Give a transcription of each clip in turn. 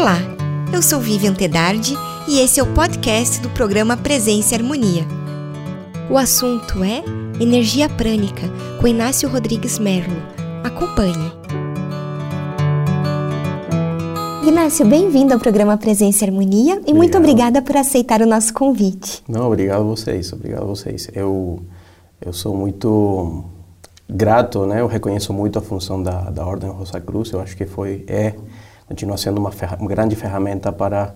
Olá, eu sou Vivian Tedardi e esse é o podcast do programa Presença e Harmonia. O assunto é Energia Prânica, com Inácio Rodrigues Merlo. Acompanhe. Inácio, bem-vindo ao programa Presença e Harmonia e muito obrigada por aceitar o nosso convite. Não, obrigado a vocês, obrigado a vocês. Eu, eu sou muito grato, né? Eu reconheço muito a função da, da Ordem Rosa Cruz. Eu acho que foi, é continua sendo uma, uma grande ferramenta para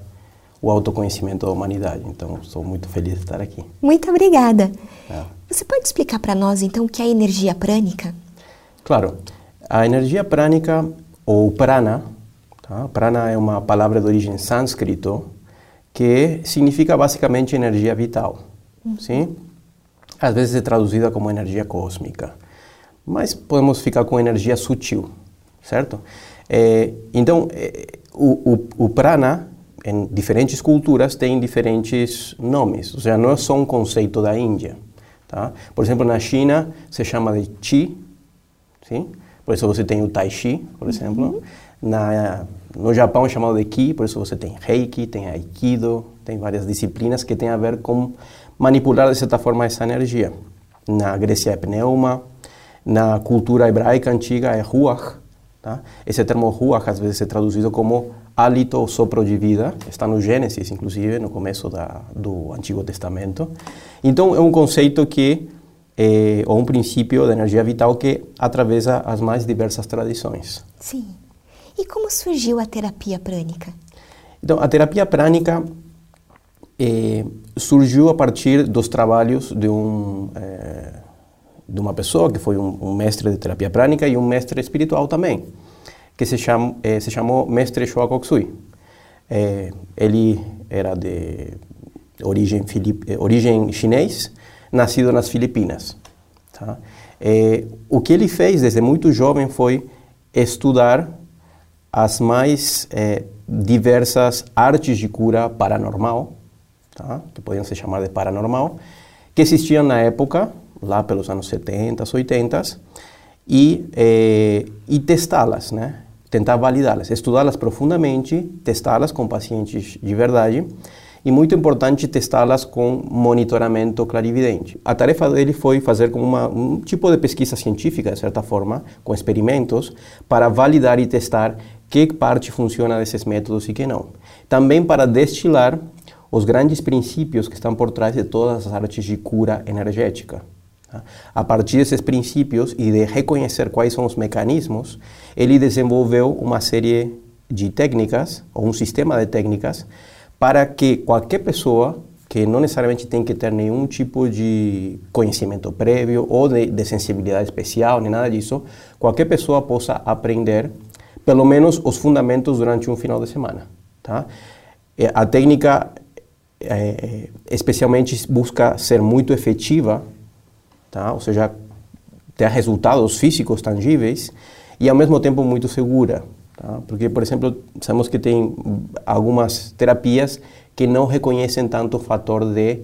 o autoconhecimento da humanidade. Então, sou muito feliz de estar aqui. Muito obrigada. É. Você pode explicar para nós, então, o que é energia prânica? Claro. A energia prânica, ou prana, tá? prana é uma palavra de origem sânscrito, que significa basicamente energia vital. Uhum. Sim? Às vezes é traduzida como energia cósmica, mas podemos ficar com energia sutil, certo? É, então, é, o, o, o, prana, em diferentes culturas, tem diferentes nomes. Ou seja, não é só um conceito da Índia. Tá? Por exemplo, na China se chama de Qi, sim? por isso você tem o Tai Chi, por exemplo. Uhum. Na, no Japão é chamado de Ki, por isso você tem Reiki, tem Aikido, tem várias disciplinas que têm a ver com manipular de certa forma essa energia. Na Grécia é Pneuma, na cultura hebraica antiga é Ruach, Tá? Esse termo ruach às vezes é traduzido como hálito ou sopro de vida, está no Gênesis, inclusive, no começo da, do Antigo Testamento. Então, é um conceito que, é, ou um princípio de energia vital que atravessa as mais diversas tradições. Sim. E como surgiu a terapia prânica? Então, a terapia prânica é, surgiu a partir dos trabalhos de um é, de uma pessoa que foi um, um, mestre de terapia prânica e um mestre espiritual também, que se, eh, se chamou Mestre Shoa Koksui. Eh, ele era de origem, filip, eh, origem chinês, nascido nas Filipinas. Tá? O que ele fez desde muito jovem foi estudar as mais diversas artes de cura paranormal, tá? que podiam se chamar de paranormal, que existiam na época lá pelos anos 70, 80 e, eh, e testá-las, né? tentar validá-las, estudá-las profundamente, testá-las com pacientes de verdade e muito importante testá-las com monitoramento clarividente. A tarefa dele foi fazer como uma, um tipo de pesquisa científica, de certa forma, com experimentos, para validar e testar que parte funciona desses métodos e que não. Também para destilar os grandes princípios que estão por trás de todas as artes de cura energética. A partir desses princípios e de reconhecer quais são os mecanismos, ele desenvolveu uma série de técnicas, ou um sistema de técnicas, para que qualquer pessoa que não necessariamente tem que ter nenhum tipo de conhecimento prévio ou de, de sensibilidade especial, nem nada disso, qualquer pessoa possa aprender pelo menos os fundamentos durante um final de semana. Tá? A técnica é, especialmente busca ser muito efetiva tá? ou seja, ter resultados físicos tangíveis e ao mesmo tempo muito segura. Tá? Porque, por exemplo, sabemos que tem algumas terapias que não reconhecem tanto o fator de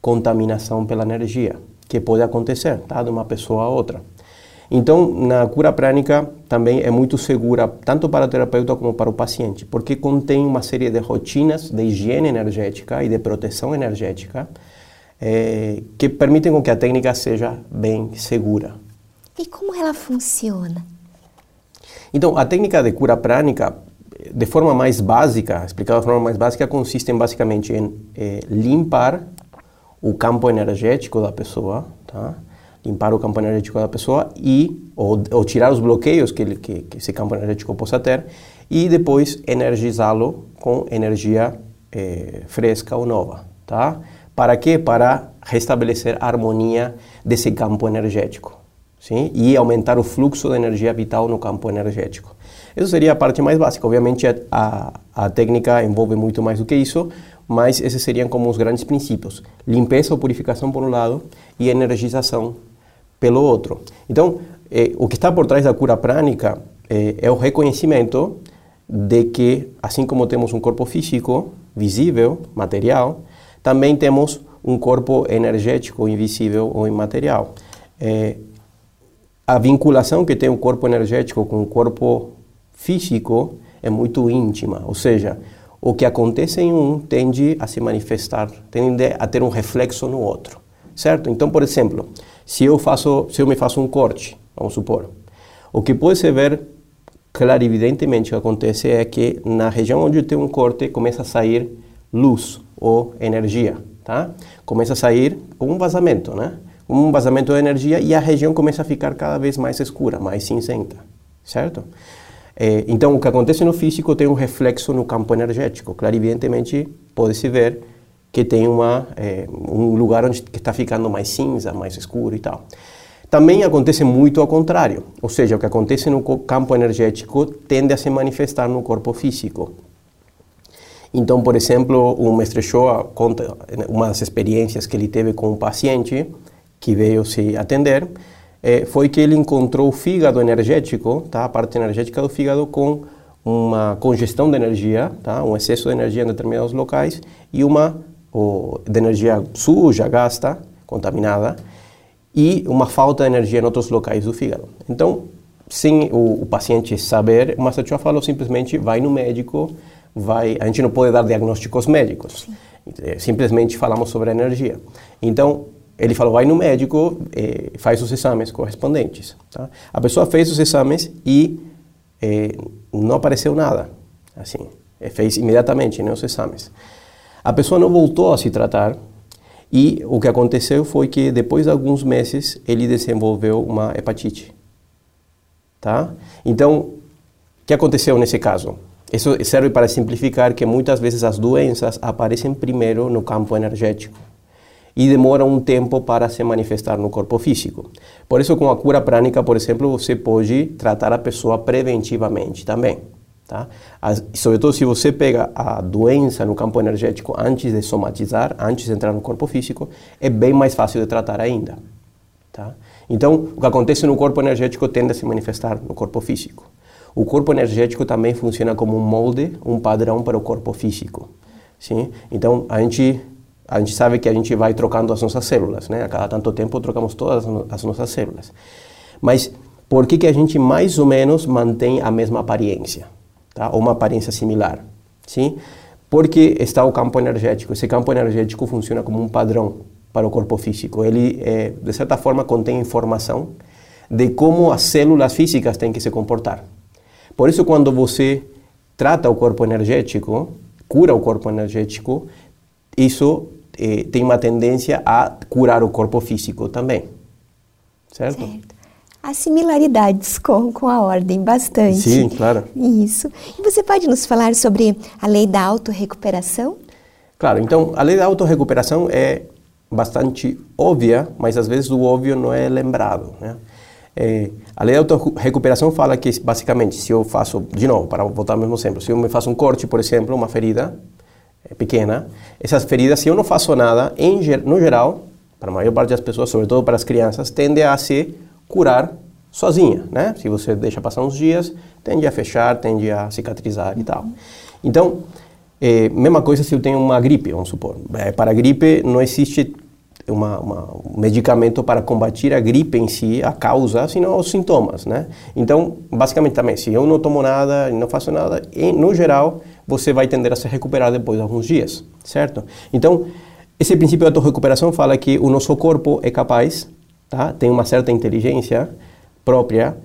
contaminação pela energia, que pode acontecer tá? de uma pessoa a outra. Então, na cura prânica também é muito segura, tanto para o terapeuta como para o paciente, porque contém uma série de rotinas de higiene energética e de proteção energética é, que permitem com que a técnica seja bem segura. E como ela funciona? Então, a técnica de cura prânica, de forma mais básica, explicada de forma mais básica, consiste em, basicamente em é, limpar o campo energético da pessoa, tá? limpar o campo energético da pessoa e ou, ou tirar os bloqueios que, que, que, esse campo energético possa ter e depois energizá-lo com energia é, fresca ou nova, tá? Para quê? Para restabelecer a harmonia desse campo energético. Sim? E aumentar o fluxo de energia vital no campo energético. Essa seria a parte mais básica. Obviamente, a, a, a técnica envolve muito mais do que isso, mas esses seriam como os grandes princípios: limpeza ou purificação por um lado e energização pelo outro. Então, eh, o que está por trás da cura prânica eh, é o reconhecimento de que, assim como temos um corpo físico, visível, material, também temos um corpo energético invisível ou imaterial. É, a vinculação que tem o corpo energético com o corpo físico é muito íntima, ou seja, o que acontece em um tende a se manifestar, tende a ter um reflexo no outro, certo? Então, por exemplo, se eu faço, se eu me faço um corte, vamos supor, o que pode se ver clarividentemente que acontece é que na região onde eu tenho um corte começa a sair luz ou energia, tá? Começa a sair um vazamento, né? Um vazamento de energia e a região começa a ficar cada vez mais escura, mais cinzenta, certo? É, então, o que acontece no físico tem um reflexo no campo energético. Clarividentemente, pode-se ver que tem uma, é, um lugar onde está ficando mais cinza, mais escuro e tal. Também acontece muito ao contrário, ou seja, o que acontece no campo energético tende a se manifestar no corpo físico. Então, por exemplo, o mestre Shoa conta uma das experiências que ele teve com um paciente que veio se atender, eh, foi que ele encontrou o fígado energético, tá? a parte energética do fígado, com uma congestão de energia, tá? um excesso de energia em determinados locais e uma ou, de energia suja, gasta, contaminada, e uma falta de energia em outros locais do fígado. Então, sem o, o paciente saber, o Master falou simplesmente vai no médico, vai. A gente não pode dar diagnósticos médicos. Sim. É, simplesmente falamos sobre a energia. Então, ele falou, vai no médico, eh, faz os exames correspondentes. Tá? A pessoa fez os exames e eh, não apareceu nada. Assim, eh, fez imediatamente né, os exames. A pessoa não voltou a se tratar e o que aconteceu foi que depois de alguns meses ele desenvolveu uma hepatite. Tá? Então, o que aconteceu nesse caso? Isso serve para simplificar que muitas vezes as doenças aparecem primeiro no campo energético e demoram um tempo para se manifestar no corpo físico. Por isso, com a cura prânica, por exemplo, você pode tratar a pessoa preventivamente também. Tá? Sobretudo se você pega a doença no campo energético antes de somatizar, antes de entrar no corpo físico, é bem mais fácil de tratar ainda. Tá? Então, o que acontece no corpo energético tende a se manifestar no corpo físico. O corpo energético também funciona como um molde, um padrão para o corpo físico. Sim? Então, a gente, a gente sabe que a gente vai trocando as nossas células, né? A cada tanto tempo trocamos todas as nossas células. Mas por que, que a gente mais ou menos mantém a mesma aparência? tá? ou uma aparência similar. Sim? Porque está o campo energético. Esse campo energético funciona como um padrão para o corpo físico. Ele, é, de certa forma, contém informação de como as células físicas têm que se comportar. Por isso, quando você trata o corpo energético, cura o corpo energético, isso eh, tem uma tendência a curar o corpo físico também. Certo? certo. Há similaridades com, com a ordem, bastante. Sim, claro. Isso. E você pode nos falar sobre a lei da autorrecuperação? Claro, então a lei da autorrecuperação é bastante óbvia, mas às vezes o óbvio não é lembrado. Né? É, a lei da autorrecuperação fala que, basicamente, se eu faço, de novo, para voltar ao mesmo exemplo, se eu me faço um corte, por exemplo, uma ferida é, pequena, essas feridas, se eu não faço nada, em, no geral, para a maior parte das pessoas, sobretudo para as crianças, tende a se curar sozinha, né? Se você deixa passar uns dias, tende a fechar, tende a cicatrizar e tal. Então, é, mesma coisa se eu tenho uma gripe, vamos supor. É, para a gripe não existe uma, uma, um medicamento para combater a gripe em si, a causa, senão os sintomas, né? Então, basicamente também, se eu não tomo nada não faço nada, em, no geral, você vai tender a se recuperar depois de alguns dias, certo? Então, esse princípio da autorrecuperação fala que o nosso corpo é capaz tá? tem uma certa inteligência própria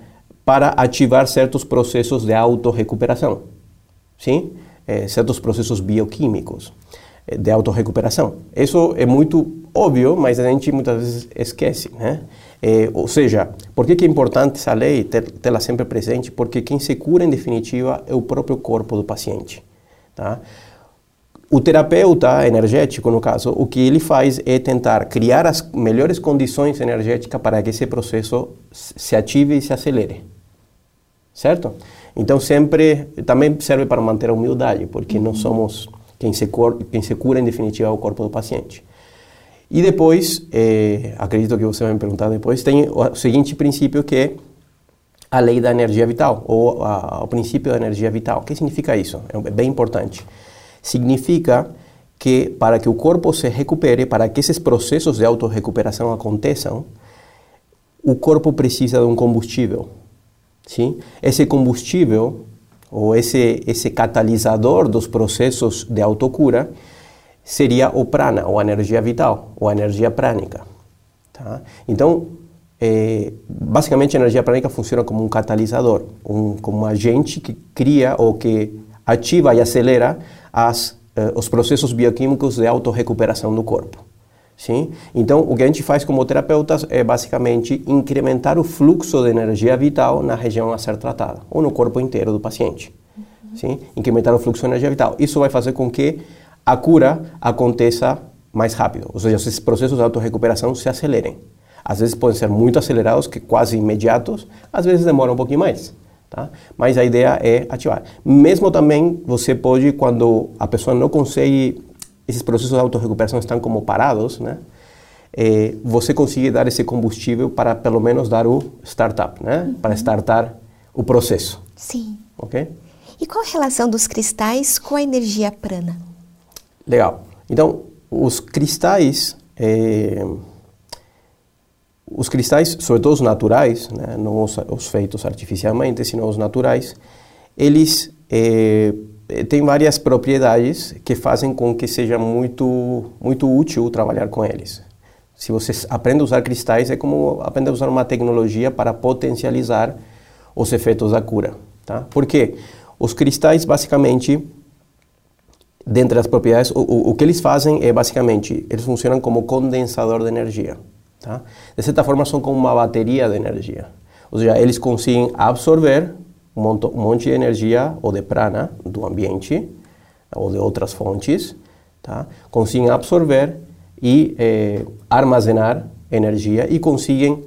para ativar certos processos de autorrecuperação, sim? É, certos processos bioquímicos de autorrecuperação. Isso é muito óbvio, mas a gente muitas vezes esquece, né? É, ou seja, por que, que é importante essa lei tê-la sempre presente? Porque quem se cura, em definitiva, é o próprio corpo do paciente. Tá? O terapeuta energético, no caso, o que ele faz é tentar criar as melhores condições energéticas para que esse processo se ative e se acelere. Certo? Então, sempre também serve para manter a humildade, porque não somos quem se, cura, quem se cura, em definitiva, é o corpo do paciente. E depois, é, acredito que você vai me perguntar depois, tem o seguinte princípio que é a lei da energia vital, ou a, o princípio da energia vital. O que significa isso? É bem importante significa que para que o corpo se recupere, para que esses processos de autorrecuperação aconteçam, o corpo precisa de um combustível. Sim? Esse combustível, ou esse, esse catalisador dos processos de autocura, seria o prana, ou a energia vital, ou a energia prânica. Tá? Então, é, basicamente a energia prânica funciona como um catalisador, um, como um agente que cria ou que ativa e acelera as, eh, os processos bioquímicos de autorrecuperação do corpo. Sim? Então, o que a gente faz como terapeutas é basicamente incrementar o fluxo de energia vital na região a ser tratada, ou no corpo inteiro do paciente. Uhum. Sim? Incrementar o fluxo de energia vital. Isso vai fazer com que a cura aconteça mais rápido, ou seja, esses processos de autorrecuperação se acelerem. Às vezes podem ser muito acelerados, que quase imediatos, às vezes demoram um pouquinho mais. Tá? Mas a ideia é ativar. Mesmo também você pode, quando a pessoa não consegue, esses processos de autorrecuperação estão como parados, né? É, você conseguir dar esse combustível para pelo menos dar o startup, né? Uhum. Para startar o processo. Sim. Ok? E qual a relação dos cristais com a energia prana? Legal. Então, os cristais, é, os cristais, sobretudo os naturais, né, não os, os, feitos artificialmente, sino os naturais, eles é, têm várias propriedades que fazem com que seja muito, muito útil trabalhar com eles. Se você aprende a usar cristais, é como aprender a usar uma tecnologia para potencializar os efeitos da cura. Tá? Por quê? Os cristais, basicamente, dentre as propriedades, o, o, o que eles fazem é, basicamente, eles funcionam como condensador de energia. Tá? De certa forma, são como uma bateria de energia. Ou seja, eles conseguem absorver um monte de energia ou de prana do ambiente ou de outras fontes, tá? conseguem absorver e eh, armazenar energia e conseguem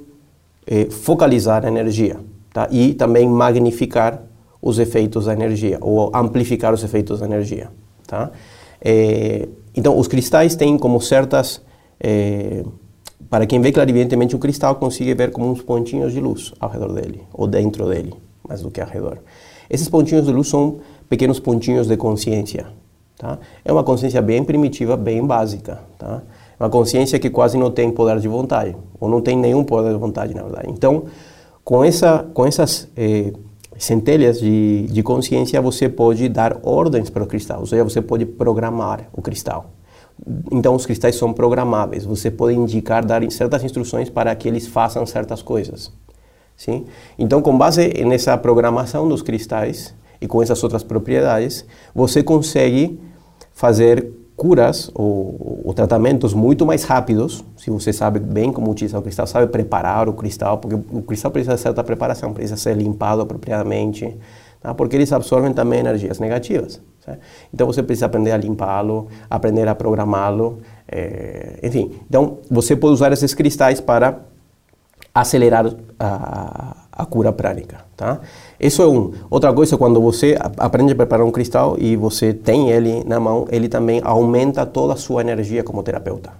eh, focalizar a energia tá? e também magnificar os efeitos da energia ou amplificar os efeitos da energia. Tá? Eh, então, os cristais têm como certas para quem vê clarividentemente um cristal, consegue ver como uns pontinhos de luz ao redor dele, ou dentro dele, mais do que ao redor. Esses pontinhos de luz são pequenos pontinhos de consciência. Tá? É uma consciência bem primitiva, bem básica. Tá? Uma consciência que quase não tem poder de vontade, ou não tem nenhum poder de vontade, na verdade. Então, com, essa, com essas eh, centelhas de, de consciência, você pode dar ordens para o cristal, ou seja, você pode programar o cristal. Então, os cristais são programáveis. Você pode indicar, dar certas instruções para que eles façam certas coisas. Sim? Então, com base nessa programação dos cristais e com essas outras propriedades, você consegue fazer curas ou, ou, tratamentos muito mais rápidos, se você sabe bem como utilizar o cristal, sabe preparar o cristal, porque o cristal precisa de certa preparação, precisa ser limpado apropriadamente, tá? porque eles absorvem também energias negativas. Certo? Então você precisa aprender a limpá-lo, aprender a programá-lo, é, enfim. Então você pode usar esses cristais para acelerar a, a cura prânica, tá? Isso é um. Outra coisa, quando você aprende a preparar um cristal e você tem ele na mão, ele também aumenta toda a sua energia como terapeuta,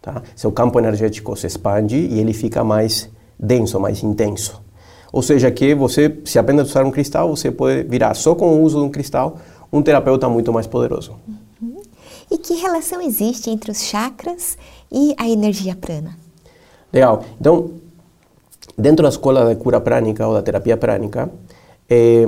tá? Seu campo energético se expande e ele fica mais denso, mais intenso. Ou seja, que você, se aprende a usar um cristal, você pode virar só com o uso de um cristal um terapeuta muito mais poderoso. Uhum. E que relação existe entre os chakras e a energia prana? Legal. Então, dentro da escola da cura prânica ou da terapia prânica, é,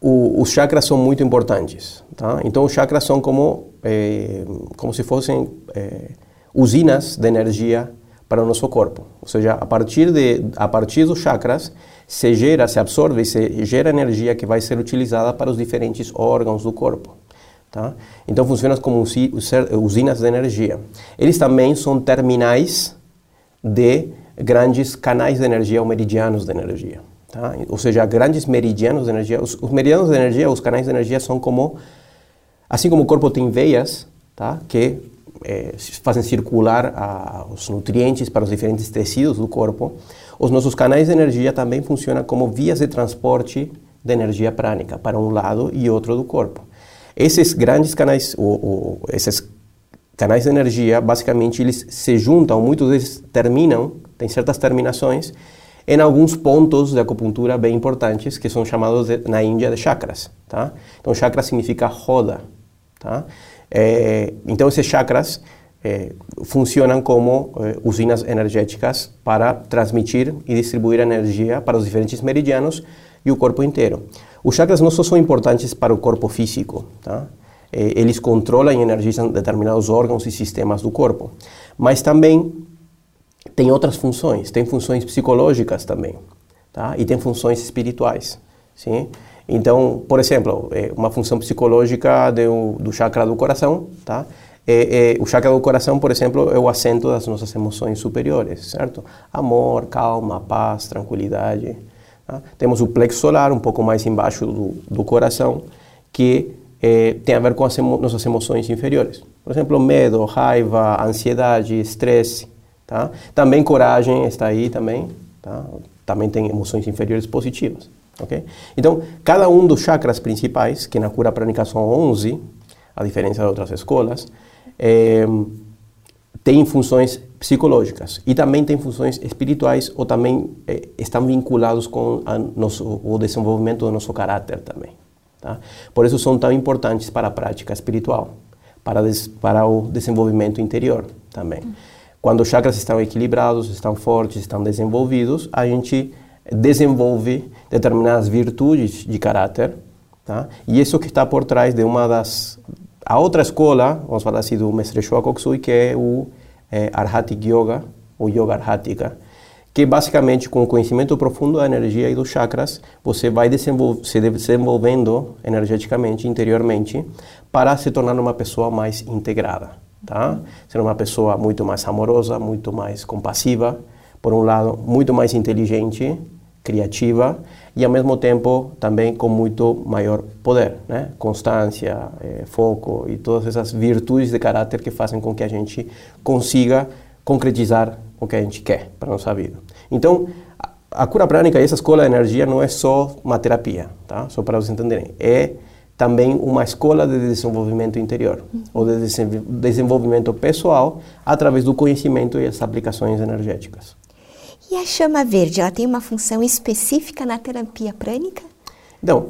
o, os chakras são muito importantes. Tá? Então, os chakras são como, é, como se fossem é, usinas de energia para o nosso corpo. Ou seja, a partir, de, a partir dos chakras, se gera, se absorve se gera energia que vai ser utilizada para os diferentes órgãos do corpo. Tá? Então funcionam como usinas de energia. Eles também são terminais de grandes canais de energia ou meridianos de energia. Tá? Ou seja, grandes meridianos de energia. Os, os, meridianos de energia, os canais de energia são como, assim como o corpo tem veias, tá? que é, fazem circular a, os nutrientes para os diferentes tecidos do corpo, os nossos canais de energia também funcionam como vias de transporte de energia prânica para um lado e outro do corpo. Esses grandes canais, ou, ou, esses canais de energia, basicamente eles se juntam, muitos deles terminam, tem certas terminações, em alguns pontos de acupuntura bem importantes que são chamados de, na Índia de chakras, tá? Então chakra significa roda, tá? É, então esses chakras eh, funcionam como eh, usinas energéticas para transmitir e distribuir energia para os diferentes meridianos e o corpo inteiro. Os chakras não só são importantes para o corpo físico, tá? Eh, eles controlam e energizam determinados órgãos e sistemas do corpo, mas também tem outras funções, tem funções psicológicas também, tá? E tem funções espirituais, sim? Então, por exemplo, eh, uma função psicológica do, do chakra do coração, tá? É, é, o chakra do coração, por exemplo, é o assento das nossas emoções superiores, certo? Amor, calma, paz, tranquilidade. Tá? Temos o plexo solar, um pouco mais embaixo do, do coração, que é, tem a ver com as emo nossas emoções inferiores. Por exemplo, medo, raiva, ansiedade, estresse. Tá? Também coragem está aí também. Tá? Também tem emoções inferiores positivas. Okay? Então, cada um dos chakras principais, que na cura prânica são 11, a diferença de outras escolas, é, tem funções psicológicas e também tem funções espirituais ou também é, estão vinculados com nosso, o desenvolvimento do nosso caráter também. Tá? Por isso são tão importantes para a prática espiritual, para, des, para o desenvolvimento interior também. Quando os chakras estão equilibrados, estão fortes, estão desenvolvidos, a gente desenvolve determinadas virtudes de caráter, tá? E isso que está por trás de uma das a outra escola, vamos falar assim, do mestre Shoa Koksui, que é o é, Arhatic Yoga, ou Yoga Arhática, que basicamente com o conhecimento profundo da energia e dos chakras, você vai desenvol se desenvolvendo energeticamente, interiormente, para se tornar uma pessoa mais integrada, tá? Ser uma pessoa muito mais amorosa, muito mais compassiva, por um lado, muito mais inteligente, criativa e ao mesmo tempo também com muito maior poder, né? Constância, eh, foco e todas essas virtudes de caráter que fazem com que a gente consiga concretizar o que a gente quer para nossa vida. Então, a, a cura prânica e essa escola de energia não é só uma terapia, tá? Só para vocês entenderem. É também uma escola de desenvolvimento interior, uhum. ou de desenvolvimento pessoal através do conhecimento e as aplicações energéticas. E a chama verde, ela tem uma função específica na terapia prânica? Então,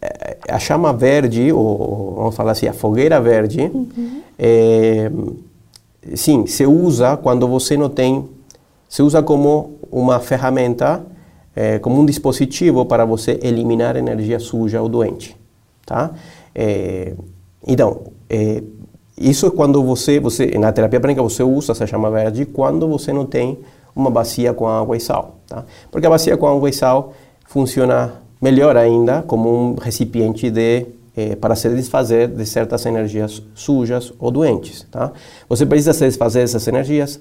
é, a chama verde, ou vamos falar assim, a fogueira verde, uhum. é, sim, se usa quando você não tem, se usa como uma ferramenta, é, como um dispositivo para você eliminar energia suja ou doente, tá? É, então, é, isso é quando você, você, na terapia prânica você usa essa chama verde quando você não tem uma bacia com água e sal. Tá? Porque a bacia com água e sal funciona melhor ainda como um recipiente de eh, para se desfazer de certas energias sujas ou doentes. Tá? Você precisa se desfazer dessas energias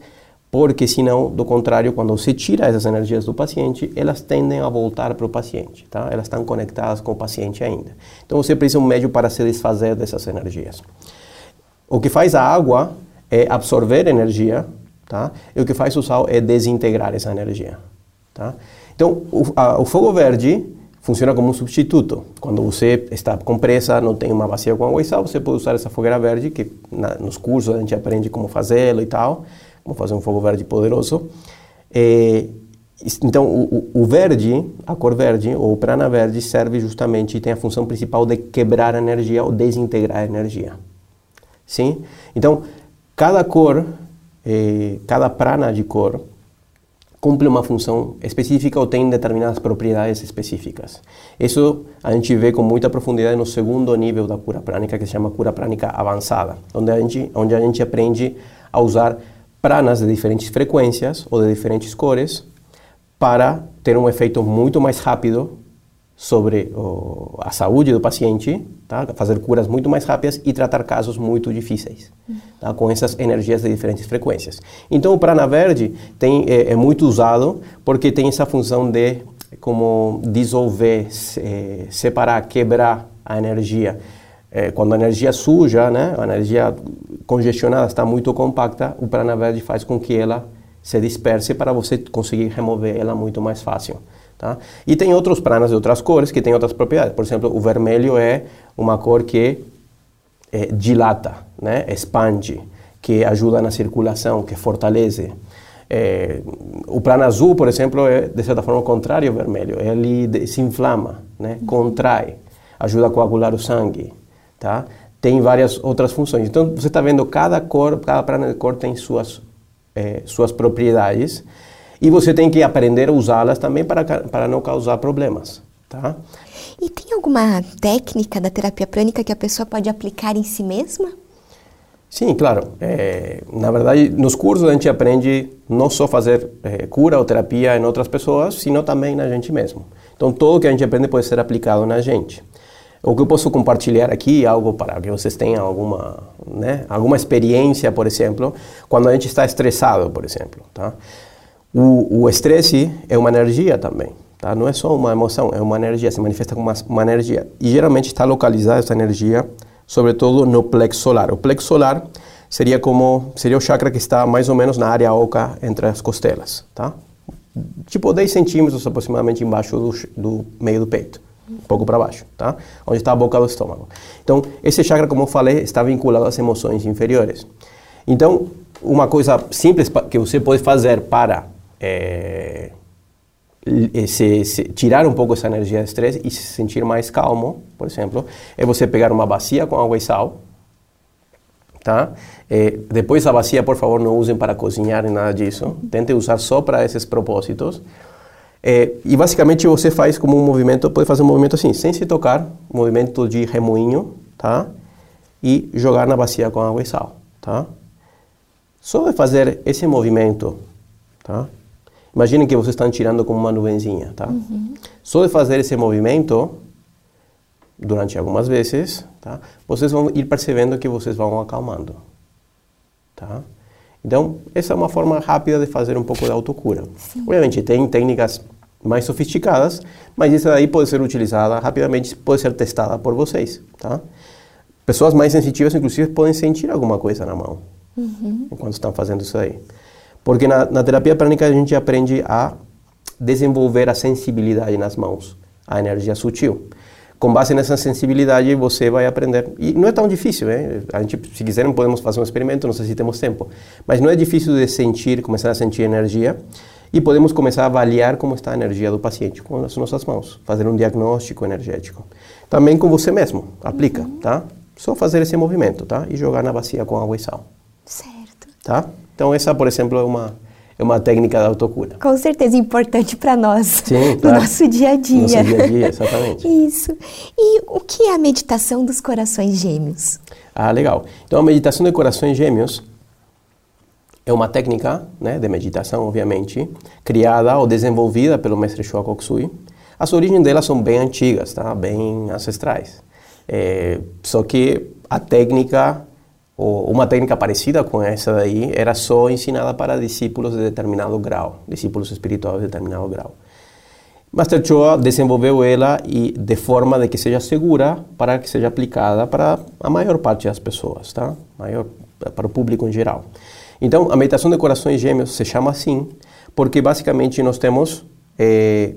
porque senão, do contrário, quando você tira essas energias do paciente, elas tendem a voltar para o paciente, tá? Elas estão conectadas com o paciente ainda. Então você precisa um médio para se desfazer dessas energias. O que faz a água é absorver energia Tá? E o que faz o sal é desintegrar essa energia. Tá? Então, o, a, o fogo verde funciona como um substituto. Quando você está com pressa, não tem uma bacia com água e sal, você pode usar essa fogueira verde, que na, nos cursos a gente aprende como fazê-lo e tal, como fazer um fogo verde poderoso. É, então, o, o, verde, a cor verde, ou prana verde, serve justamente e tem a função principal de quebrar a energia ou desintegrar a energia. Sim? Então, cada cor eh, cada prana de cor cumpre uma função específica ou tem determinadas propriedades específicas. Isso a gente vê com muita profundidade no segundo nível da cura prânica, que se chama cura prânica avançada, onde a gente, onde a gente aprende a usar pranas de diferentes frequências ou de diferentes cores para ter um efeito muito mais rápido sobre o, a saúde do paciente, tá? fazer curas muito mais rápidas e tratar casos muito difíceis, tá? com essas energias de diferentes frequências. Então o prana verde tem, é, é muito usado porque tem essa função de como dissolver, se, separar, quebrar a energia. É, quando a energia suja, né, a energia congestionada está muito compacta, o prana verde faz com que ela se disperse para você conseguir remover ela muito mais fácil. Tá? E tem outros pranas de outras cores que têm outras propriedades. Por exemplo, o vermelho é uma cor que é, dilata, né? expande, que ajuda na circulação, que fortalece. É, o prana azul, por exemplo, é de certa forma o contrário ao vermelho. Ele se inflama, né? contrai, ajuda a coagular o sangue. Tá? Tem várias outras funções. Então, você está vendo cada cor, cada prana de cor tem suas, é, suas propriedades e você tem que aprender a usá-las também para, para não causar problemas. Tá? tá? E tem alguma técnica da terapia prânica que a pessoa pode aplicar em si mesma? Sim, claro. É, na verdade, nos cursos a gente aprende não só fazer é, cura ou terapia em outras pessoas, sino também na gente mesmo. Então, tudo que a gente aprende pode ser aplicado na gente. O que eu posso compartilhar aqui, algo para que vocês tenham alguma, né, alguma experiência, por exemplo, quando a gente está estressado, por exemplo. Tá? O estresse é uma energia também. Tá? Não é só uma emoção, é uma energia, se manifesta como uma, uma energia. E geralmente está localizada essa energia, sobretudo no plexo solar. O plexo solar seria como seria o chakra que está mais ou menos na área oca entre as costelas, tá? Tipo 10 centímetros aproximadamente embaixo do, do meio do peito, um pouco para baixo, tá? Onde está a boca do estômago. Então, esse chakra, como eu falei, está vinculado às emoções inferiores. Então, uma coisa simples que você pode fazer para é, tirar um pouco essa energia de estresse e se sentir mais calmo, por exemplo, é você pegar uma bacia com água e sal, tá? É, depois a bacia, por favor, não usem para cozinhar nada disso. Tente usar só para esses propósitos. É, e basicamente você faz como um movimento, pode fazer um movimento assim, sem se tocar, movimento de remoinho, tá? E jogar na bacia com água e sal, tá? Só de fazer esse movimento, tá? Imaginem que vocês estão tirando como uma nuvenzinha, tá? Uhum. Só de fazer esse movimento, durante algumas vezes, tá? Vocês vão ir percebendo que vocês vão acalmando, tá? Então, essa é uma forma rápida de fazer um pouco de autocura. Sim. Obviamente, tem técnicas mais sofisticadas, mas isso aí pode ser utilizada rapidamente, pode ser testada por vocês, tá? Pessoas mais sensitivas, inclusive, podem sentir alguma coisa na mão uhum. enquanto estão fazendo isso aí. Porque na, na terapia prânica a gente aprende a desenvolver a sensibilidade nas mãos, a energia sutil. Com base nessa sensibilidade você vai aprender. E não é tão difícil, né? A gente, se quiserem, podemos fazer um experimento, não sei se temos tempo. Mas não é difícil de sentir, começar a sentir energia. E podemos começar a avaliar como está a energia do paciente com as nossas mãos, fazer um diagnóstico energético. Também com você mesmo, aplica, uhum. tá? Só fazer esse movimento, tá? E jogar na bacia com água e sal. Certo. Tá? Então, essa, por exemplo, é uma, é uma técnica da autocura. Com certeza importante para nós, Sim, claro. no nosso dia a dia. No nosso dia a dia, exatamente. Isso. E o que é a meditação dos corações gêmeos? Ah, legal. Então, a meditação de corações gêmeos é uma técnica né, de meditação, obviamente, criada ou desenvolvida pelo mestre Showa As origens dela são bem antigas, tá? bem ancestrais. É, só que a técnica uma técnica parecida com essa daí era só ensinada para discípulos de determinado grau, discípulos espirituais de determinado grau. Master Choa desenvolveu ela e de forma de que seja segura para que seja aplicada para a maior parte das pessoas, tá? Maior para o público em geral. Então, a meditação de corações gêmeos se chama assim porque basicamente nós temos eh,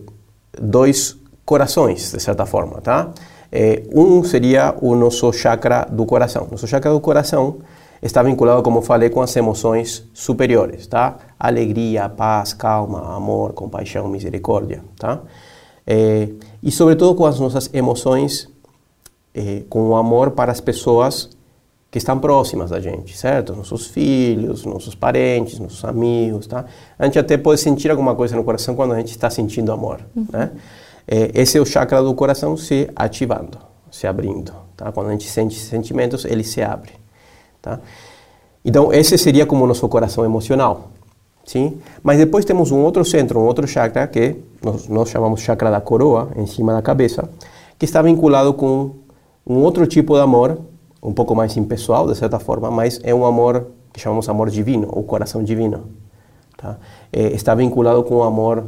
dois corações, de certa forma, tá? É, um seria o nosso chakra do coração. Nosso chakra do coração está vinculado, como falei, com as emoções superiores, tá? Alegria, paz, calma, amor, compaixão, misericórdia, tá? É, e sobretudo com as nossas emoções, com o amor para as pessoas que estão próximas da gente, certo? Nossos filhos, nossos parentes, nossos amigos, tá? A gente até pode sentir alguma coisa no coração quando a gente está sentindo amor, uhum. né? é, esse é o chakra do coração se ativando, se abrindo. Tá? Quando a gente sente sentimentos, ele se abre. Tá? Então, esse seria como o nosso coração emocional. Sim? Mas depois temos um outro centro, um outro chakra, que nós, nós chamamos chakra da coroa, em cima da cabeça, que está vinculado com um outro tipo de amor, um pouco mais impessoal, de certa forma, mas é um amor que chamamos amor divino, ou coração divino. Tá? É, está vinculado com o amor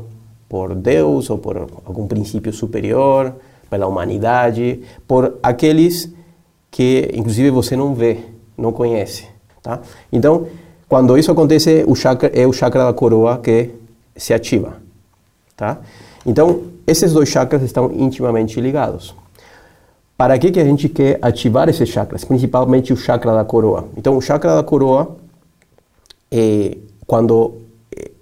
por Deus ou por algum princípio superior, pela humanidade, por aqueles que inclusive você não vê, não conhece, tá? Então, quando isso acontece, o chakra é o chakra da coroa que se ativa, tá? Então, esses dois chakras estão intimamente ligados. Para que que a gente quer ativar esses chakras, principalmente o chakra da coroa? Então, o chakra da coroa é quando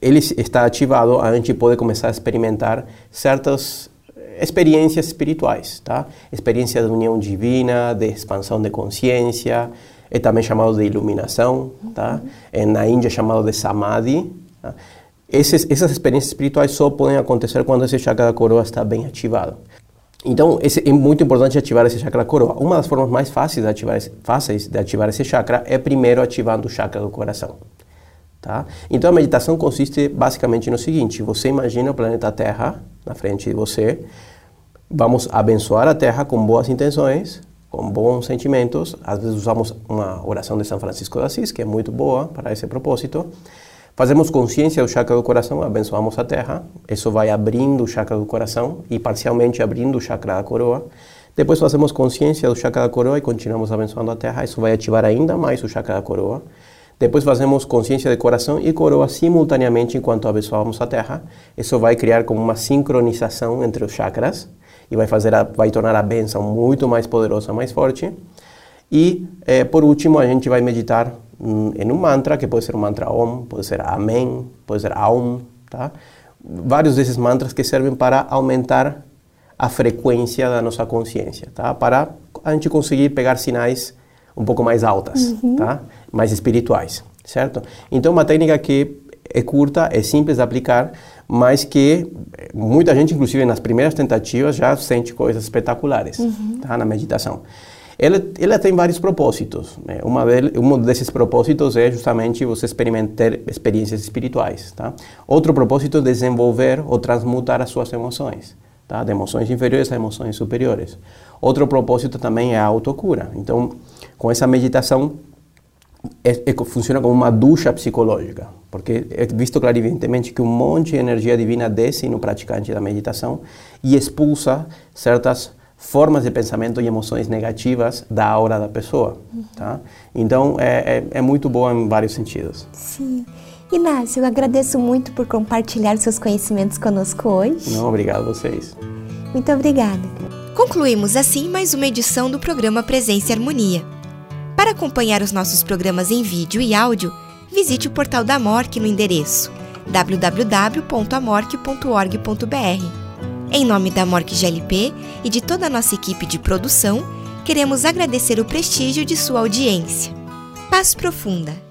ele está ativado, a gente pode começar a experimentar certas experiências espirituais, tá? Experiência de união divina, de expansão de consciência, é também chamado de iluminação, tá? É na Índia é chamado de samadhi. Tá? Esses, essas experiências espirituais só podem acontecer quando esse chakra da coroa está bem ativado. Então, esse, é muito importante ativar esse chakra coroa. Uma das formas mais fáceis de ativar, fáceis de ativar esse chakra é primeiro ativando o chakra do coração. Tá? Então, a meditação consiste basicamente no seguinte: você imagina o planeta Terra na frente de você, vamos abençoar a Terra com boas intenções, com bons sentimentos. Às vezes usamos uma oração de São Francisco de Assis, que é muito boa para esse propósito. Fazemos consciência do chakra do coração, abençoamos a terra, isso vai abrindo o chakra do coração e parcialmente abrindo o chakra da coroa. Depois fazemos consciência do chakra da coroa e continuamos abençoando a terra, isso vai ativar ainda mais o chakra da coroa. Depois fazemos consciência de coração e coroa simultaneamente enquanto abençoamos a terra. Isso vai criar como uma sincronização entre os chakras e vai fazer a, vai tornar a benção muito mais poderosa, mais forte. E eh, por último a gente vai meditar em um mantra, que pode ser um mantra Om, pode ser Amém, pode ser Aum, tá? Vários desses mantras que servem para aumentar a frequência da nossa consciência, tá? Para a gente conseguir pegar sinais um pouco mais altas, uhum. tá? Mais espirituais, certo? Então, uma técnica que é curta, é simples de aplicar, mas que muita gente, inclusive nas primeiras tentativas, já sente coisas espetaculares, uhum. tá? Na meditação. Ela, ela tem vários propósitos. Né? Uma um desses propósitos é justamente você experimentar experiências espirituais. Tá? Outro propósito é desenvolver ou transmutar as suas emoções. Tá? De emoções inferiores a emoções superiores. Outro propósito também é a autocura. Então, com essa meditação, é, é, funciona como uma ducha psicológica, porque é visto clarividentemente que um monte de energia divina desce no praticante da meditação e expulsa certas formas de pensamento e emoções negativas da aura da pessoa, tá? Então, é, é, é muito boa em vários sentidos. Sim. Inácio, eu agradeço muito por compartilhar seus conhecimentos conosco hoje. Não, obrigado a vocês. Muito obrigada. Concluímos assim mais uma edição do programa Presença e Harmonia. Para acompanhar os nossos programas em vídeo e áudio, visite o portal da MORC no endereço www.amorque.org.br em nome da Morque GLP e de toda a nossa equipe de produção, queremos agradecer o prestígio de sua audiência. Paz profunda!